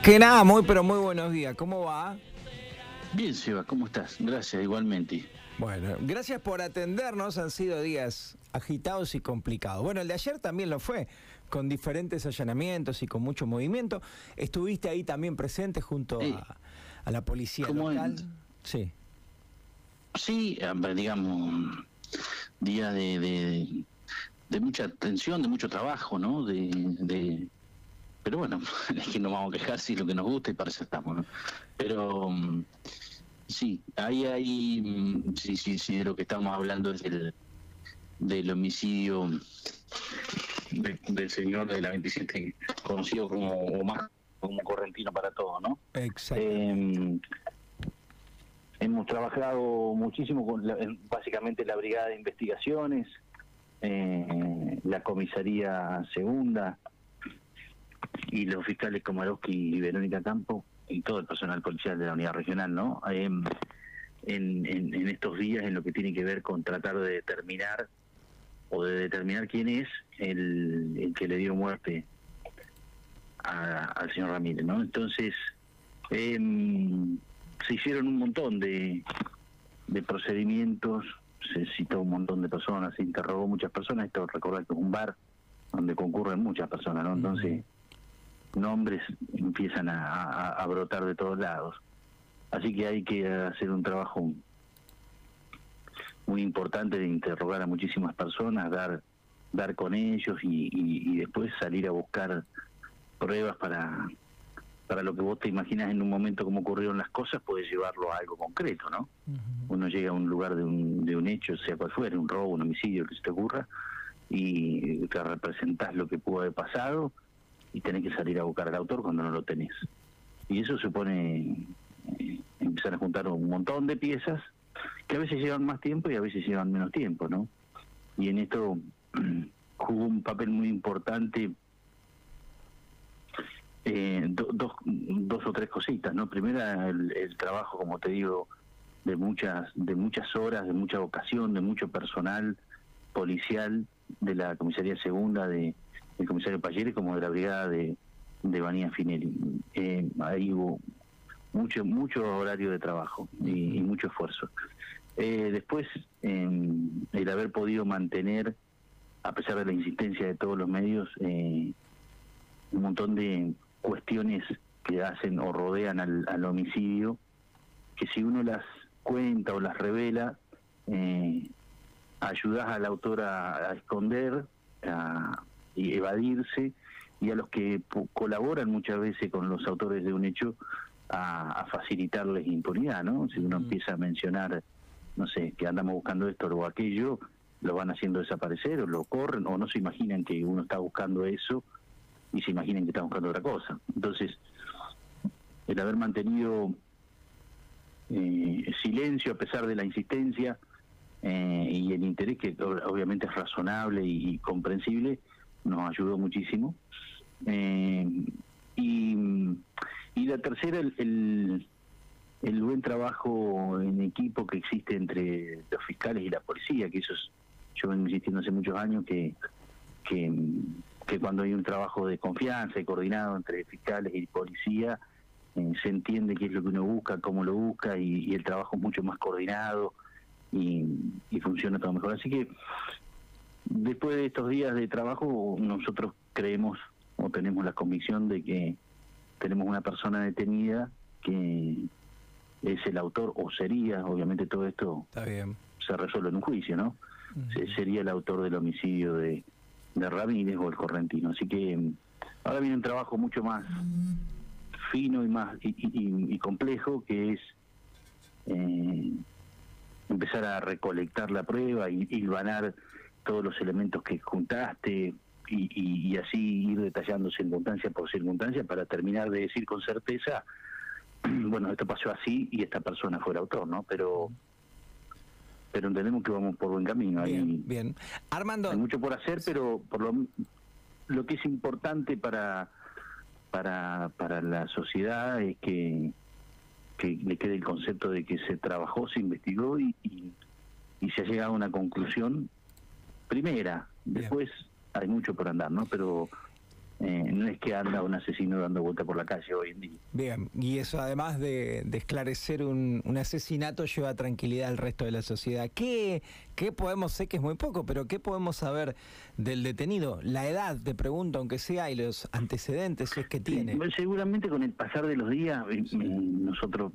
Que nada, muy pero muy buenos días. ¿Cómo va? Bien, Seba, ¿cómo estás? Gracias, igualmente. Bueno, gracias por atendernos. Han sido días agitados y complicados. Bueno, el de ayer también lo fue, con diferentes allanamientos y con mucho movimiento. Estuviste ahí también presente junto a, a la policía ¿Cómo local. en- Sí. Sí, digamos, día de, de, de mucha tensión, de mucho trabajo, ¿no? De, de- pero bueno, es que no vamos a quejar si es lo que nos gusta y para eso estamos, ¿no? Pero mm, sí, ahí hay, mm, sí, sí, sí, de lo que estamos hablando es del, del homicidio de- del señor de la 27, conocido como, o más como correntino para todos, ¿no? Exacto. Eh, hemos trabajado muchísimo con la- en- básicamente la Brigada de Investigaciones, eh, la Comisaría Segunda y los fiscales Komarowski y Verónica Campo y todo el personal policial de la unidad regional, ¿no? Eh, en, en- estos días en lo que tiene que ver con tratar de determinar o de determinar quién es el, que le dio muerte a- al señor Ramírez, ¿no? Entonces, em, se hicieron un montón de, de procedimientos, se citó un montón de personas, se interrogó muchas personas, esto recordar que es un bar donde concurren muchas personas, ¿no? Entonces, nombres empiezan a, a- a brotar de todos lados. Así que hay que hacer un trabajo muy importante de interrogar a muchísimas personas, dar dar con ellos y, y- y después salir a buscar pruebas para para lo que vos te imaginas en un momento cómo ocurrieron las cosas, puedes llevarlo a algo concreto, ¿no? Uno llega a un lugar de un, de un hecho, sea cual fuera, un robo, un homicidio, que se te ocurra, y te representás lo que pudo haber pasado y tenés que salir a buscar al autor cuando no lo tenés. Y eso supone eh, empezar a juntar un montón de piezas que a veces llevan más tiempo y a veces llevan menos tiempo, ¿no? Y en esto jugó un papel muy importante eh, do- dos, dos o tres cositas, ¿no? Primera, el, el trabajo, como te digo, de muchas de muchas horas, de mucha vocación, de mucho personal policial de la comisaría segunda de del comisario Payere como de la brigada de de Vanía Finelli. Eh, ahí hubo mucho mucho horario de trabajo y, mucho esfuerzo. Eh, después, eh, el haber podido mantener, a pesar de la insistencia de todos los medios, eh, un montón de cuestiones que hacen o rodean al, homicidio, que si uno las cuenta o las revela, eh, ayudas al autor a, a esconder a, evadirse, y a los que colaboran muchas veces con los autores de un hecho a, a facilitarles impunidad, ¿no? Si uno Ujú. empieza a mencionar, no sé, que andamos buscando esto o aquello, lo van haciendo desaparecer o lo corren o no se imaginan que uno está buscando eso y se imaginan que está buscando otra cosa. Entonces, el haber mantenido eh, silencio a pesar de la insistencia eh, y el interés que ob- obviamente es razonable y, y comprensible, nos ayudó muchísimo. Eh, y, y la tercera, el, el, buen trabajo en equipo que existe entre los fiscales y la policía, que eso es, yo vengo insistiendo hace muchos años que, que, que cuando hay un trabajo de confianza y coordinado entre fiscales y policía, eh, se entiende qué es lo que uno busca, cómo lo busca y, y el trabajo es mucho más coordinado y, y funciona todo mejor. Así que después de estos días de trabajo nosotros creemos o tenemos la convicción de que tenemos una persona detenida que es el autor o sería, obviamente todo esto Está bien. se resuelve en un juicio, ¿no? Se- sería el autor del homicidio de, de Ramírez o el correntino. Así que mm, ahora viene un trabajo mucho más fino y más y, y- y- y complejo que es eh, empezar a recolectar la prueba y hilvanar todos los elementos que juntaste y, y- y así ir detallando circunstancia por circunstancia para terminar de decir con certeza bueno esto pasó así y esta persona fue el autor no pero pero entendemos que vamos por buen camino hay, Bien, bien. Armando, hay mucho por hacer pero por lo lo que es importante para para para la sociedad es que que le quede el concepto de que se trabajó, se investigó y, y, y se ha llegado a una conclusión primera. Bien. Después hay mucho por andar, ¿no? Pero eh, no es que anda un asesino dando vuelta por la calle hoy en día. Bien, y eso además de, esclarecer un, asesinato lleva tranquilidad al resto de la sociedad. ¿Qué, ¿Qué podemos, sé que es muy poco, pero qué podemos saber del detenido? La edad, te pregunto, aunque sea, y los antecedentes, si es que tiene. seguramente con el pasar de los días, eh, nosotros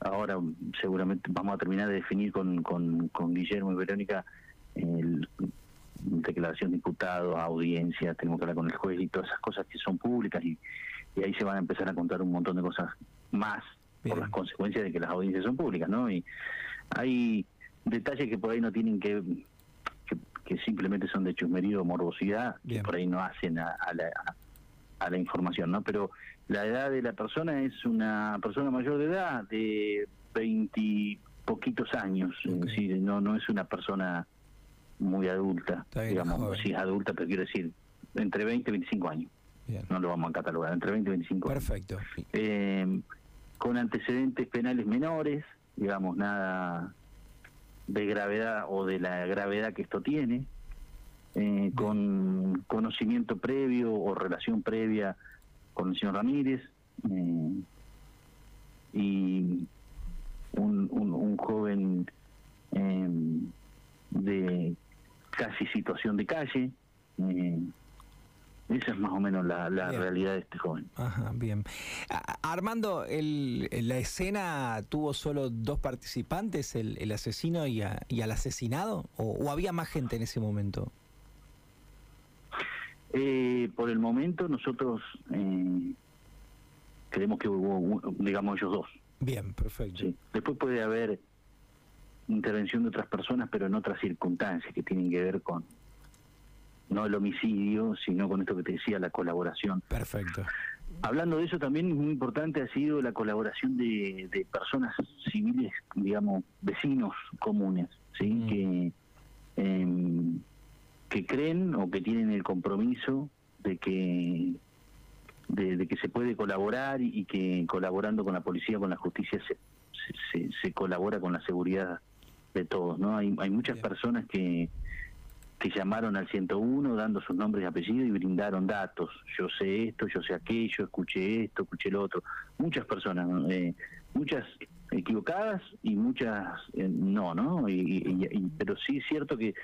ahora seguramente vamos a terminar de definir con, con, con Guillermo y Verónica el declaración de diputado, audiencia, tenemos que hablar con el juez y todas esas cosas que son públicas y, ahí se van a empezar a contar un montón de cosas más por las consecuencias de que las audiencias son públicas, ¿no? Y hay detalles que por ahí no tienen que, que, simplemente son de chusmerío o morbosidad, que por ahí no hacen a, la, a, la información, ¿no? Pero la edad de la persona es una persona mayor de edad, de 20 poquitos años, no, no es una persona muy adulta, digamos, sí, adulta, pero quiero decir, entre 20 y 25 años. No lo vamos a catalogar, entre 20 y 25 Perfecto. Eh, con antecedentes penales menores, digamos, nada de gravedad o de la gravedad que esto tiene, eh, con conocimiento previo o relación previa con el señor Ramírez, eh, y un, un, un joven de casi situación de calle. Eh, esa es más o menos la, realidad de este joven. Ajá, bien. Armando, el, ¿la escena tuvo solo dos participantes, el, asesino y, al asesinado? O, había más gente en ese momento? Eh, por el momento nosotros eh, creemos que hubo, digamos, ellos dos. Bien, perfecto. Después puede haber intervención de otras personas, pero en otras circunstancias que tienen que ver con no el homicidio, sino con esto que te decía, la colaboración. Perfecto. Hablando de eso, también muy importante ha sido la colaboración de, personas civiles, digamos, vecinos comunes, ¿sí? Mm. Que, em, que creen o que tienen el compromiso de que de, que se puede colaborar y, que colaborando con la policía, con la justicia, se, se, se colabora con la seguridad de todos, ¿no? Hay, hay muchas personas que, que llamaron al 101 dando sus nombres y apellidos y brindaron datos. Yo sé esto, yo sé aquello, escuché esto, escuché lo otro. Muchas personas, eh, muchas equivocadas y muchas eh, no, ¿no? Y, pero sí es cierto que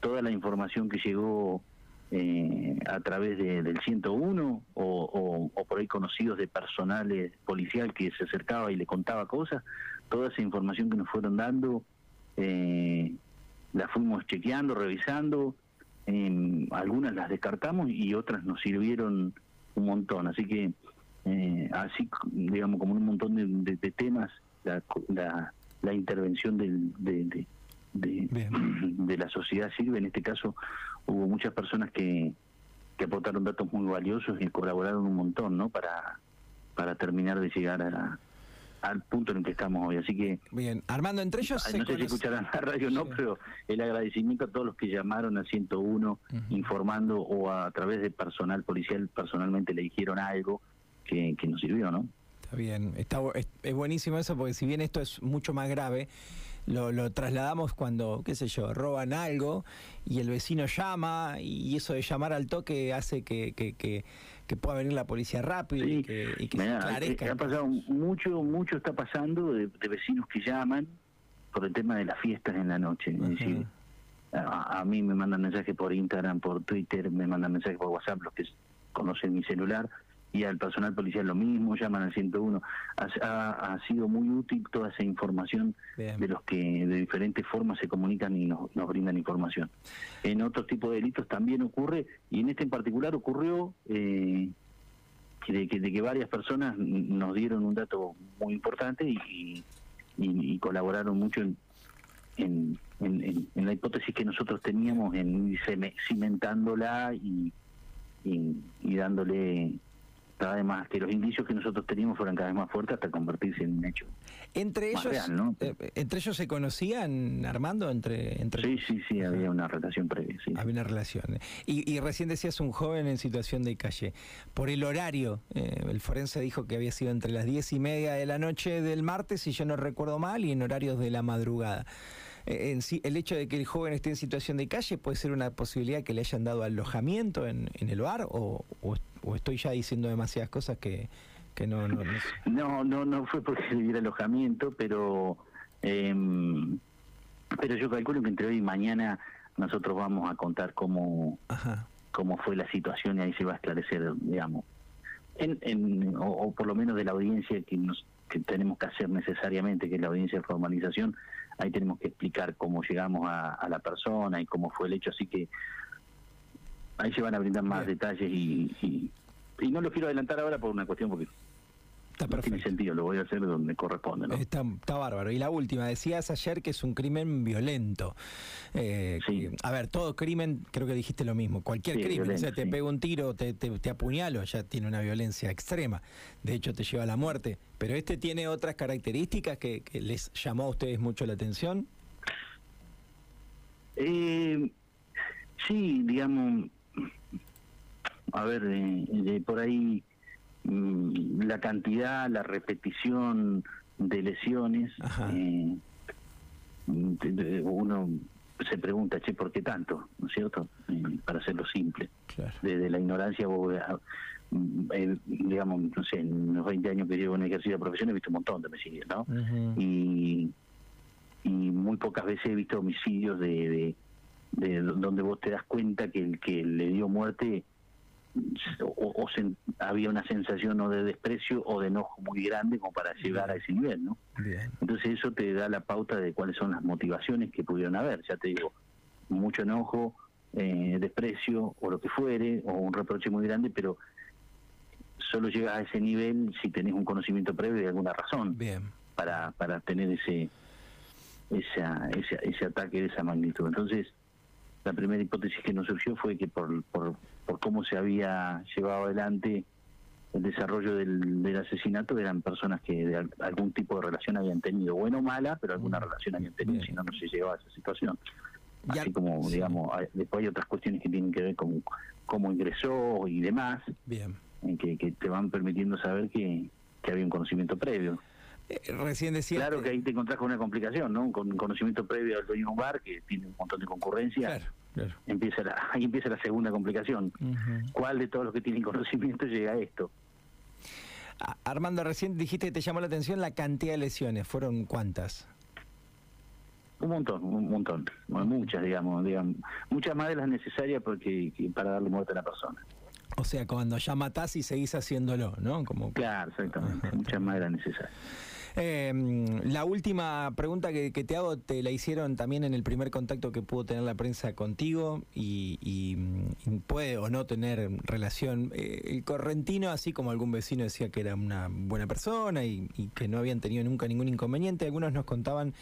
toda la información que llegó eh, a través del 101 o, o, por ahí conocidos de personal policial que se acercaba y le contaba cosas, toda esa información que nos fueron dando eh, las fuimos chequeando, revisando, eh, algunas las descartamos y otras nos sirvieron un montón, así que eh, así digamos como un montón de, temas, la, la, intervención del, de, de, la sociedad sirve, en este caso hubo muchas personas que, que aportaron datos muy valiosos y colaboraron un montón, ¿no? Para, para terminar de llegar a, al punto en el que estamos hoy. Así que. Bien, Armando, entre ellos. no sé si escucharán la radio o no, pero el agradecimiento a todos los que llamaron al 101 informando o a, través de personal policial personalmente le dijeron algo que, que nos sirvió, ¿no? Está bien, está, es buenísimo eso porque si bien esto es mucho más grave lo, lo, trasladamos cuando, qué sé yo, roban algo y el vecino llama y eso de llamar al toque hace que, que, que, pueda venir la policía rápido y que, y se Ha pasado mucho, mucho está pasando de, vecinos que llaman por el tema de las fiestas en la noche. Es decir, a, a, mí me mandan mensajes por Instagram, por Twitter, me mandan mensajes por WhatsApp los que conocen mi celular y al personal policial lo mismo, llaman al 101. Ha, ha, sido muy útil toda esa información de los que de diferentes formas se comunican y nos, nos brindan información. En otro tipo de delitos también ocurre, y en este en particular ocurrió eh, de, que, de que varias personas nos dieron un dato muy importante y, y, colaboraron mucho en, en, en, la hipótesis que nosotros teníamos en cimentándola y, y dándole además que los indicios que nosotros teníamos fueran cada vez más fuertes hasta convertirse en un hecho. Entre ellos, eh, entre ellos se conocían, Armando, entre, entre sí, sí, sí, había una relación previa. Sí. Había una relación. Y, y, recién decías un joven en situación de calle. Por el horario, eh, el forense dijo que había sido entre las diez y media de la noche del martes, si yo no recuerdo mal, y en horarios de la madrugada. Eh, en sí, el hecho de que el joven esté en situación de calle puede ser una posibilidad que le hayan dado alojamiento en, en el bar o, o, estoy ya diciendo demasiadas cosas que, que no, no, no, no, no, fue porque se diera alojamiento, pero em, pero yo calculo que entre hoy y mañana nosotros vamos a contar cómo cómo fue la situación y ahí se va a esclarecer, digamos, en, en o, por lo menos de la audiencia que nos que tenemos que hacer necesariamente, que es la audiencia de formalización, ahí tenemos que explicar cómo llegamos a, la persona y cómo fue el hecho, así que ahí se van a brindar más detalles y, y, y no lo quiero adelantar ahora por una cuestión porque Está tiene sentido, lo voy a hacer donde corresponde. ¿no? Está, bárbaro. Y la última, decías ayer que es un crimen violento. Eh, a ver, todo crimen, creo que dijiste lo mismo. Cualquier crimen, o sea, te pega un tiro, te, te, apuñalo, ya tiene una violencia extrema. De hecho, te lleva a la muerte. Pero este tiene otras características que, les llamó a ustedes mucho la atención. Eh, sí, digamos, a ver, eh, por ahí la cantidad, la repetición de lesiones, eh, uno se pregunta, che, ¿por qué tanto? ¿No es cierto? Eh, para hacerlo simple. Desde la ignorancia, mm, eh, digamos, no sé, en los 20 años que llevo en ejercicio de profesión he visto un montón de homicidios, ¿no? y, y muy pocas veces he visto homicidios de, de, donde vos te das cuenta que el que le dio muerte o, había una sensación o de desprecio o de enojo muy grande como para llegar a ese nivel, ¿no? Entonces eso te da la pauta de cuáles son las motivaciones que pudieron haber, ya te digo, mucho enojo, eh, desprecio o lo que fuere, o un reproche muy grande, pero solo llegas a ese nivel si tenés un conocimiento previo de alguna razón Bien. para para tener ese esa, ese, ese ataque de esa magnitud. Entonces, la primera hipótesis que nos surgió fue que por, por, por cómo se había llevado adelante el desarrollo del, del, asesinato eran personas que de algún tipo de relación habían tenido, bueno o mala, pero alguna mm. relación habían tenido, si no, no se llevaba a esa situación. Así como, digamos, después hay otras cuestiones que tienen que ver con cómo ingresó y demás, Bien. En que, que te van permitiendo saber que, que había un conocimiento previo. Eh, recién decía... Claro que ahí te encontrás con una complicación, ¿no? Con conocimiento previo al dueño de un bar que tiene un montón de concurrencia. Claro, claro. Empieza ahí empieza la segunda complicación. ¿Cuál de todos los que tienen conocimiento llega a esto? Armando, recién dijiste que te llamó la atención la cantidad de lesiones. ¿Fueron cuántas? Un montón, un montón. muchas, digamos, digamos. Muchas más de las necesarias porque, para darle muerte a la persona. O sea, cuando ya matás y seguís haciéndolo, ¿no? Como... Claro, exactamente. Muchas más de las necesarias. Eh, la última pregunta que, te hago te la hicieron también en el primer contacto que pudo tener la prensa contigo y, puede o no tener relación. Eh, el correntino, así como algún vecino decía que era una buena persona y, que no habían tenido nunca ningún inconveniente, algunos nos contaban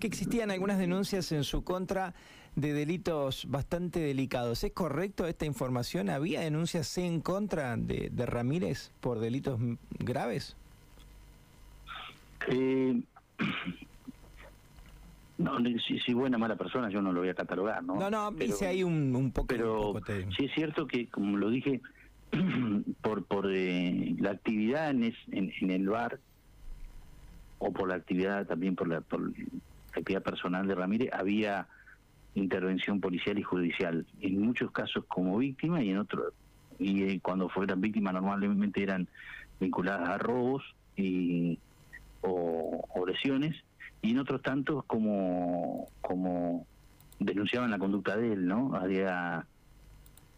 que existían algunas denuncias en su contra de delitos bastante delicados. ¿Es correcto esta información? ¿Había denuncias en contra de Ramírez por delitos graves? Eh, no, si, si buena mala persona yo no lo voy a catalogar, ¿no? No, no, dice ahí un, un poco. Pero sí es cierto que, como lo dije, por por eh, la actividad en, en, el bar o por la actividad también por la, por la actividad personal de Ramírez había intervención policial y judicial en muchos casos como víctima y en otros y eh, cuando fueran víctimas normalmente eran vinculadas a robos y y en otros tantos como, como denunciaban la conducta de él, ¿no? Había,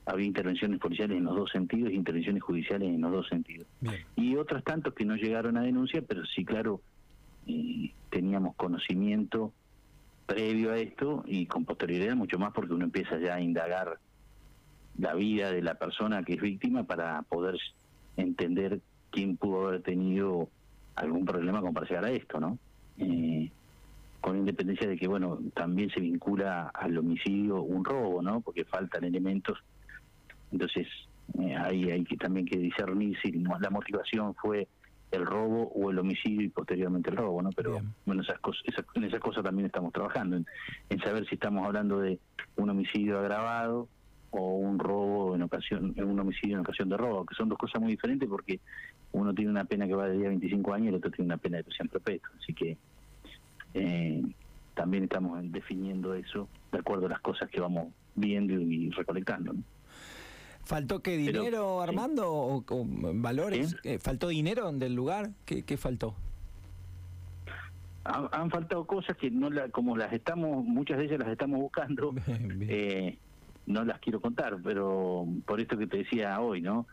había intervenciones policiales en los dos sentidos y intervenciones judiciales en los dos sentidos. Y otros tantos que no llegaron a denuncia, pero sí, claro, eh, teníamos conocimiento previo a esto y con posterioridad mucho más porque uno empieza ya a indagar la vida de la persona que es víctima para poder entender quién pudo haber tenido algún problema para llegar a esto, ¿no? Eh, con independencia de que, bueno, también se vincula al homicidio un robo, ¿no? Porque faltan elementos. Entonces, eh, ahí hay que también que discernir si la motivación fue el robo o el homicidio y posteriormente el robo, ¿no? Pero bueno, esas cosas, en esas cosas también estamos trabajando, en, en, saber si estamos hablando de un homicidio agravado o un robo en ocasión, un homicidio en ocasión de robo, que son dos cosas muy diferentes porque uno tiene una pena que va de día 25 años y el otro tiene una pena de prisión perpetua. Así que eh, también estamos definiendo eso de acuerdo a las cosas que vamos viendo y recolectando. ¿no? ¿Faltó qué dinero, Armando? O, valores? Eh, ¿Faltó dinero del lugar? ¿Qué, qué faltó? Han, faltado cosas que no la, como las estamos, muchas de ellas las estamos buscando, Eh, no las quiero contar, pero por esto que te decía hoy, ¿no?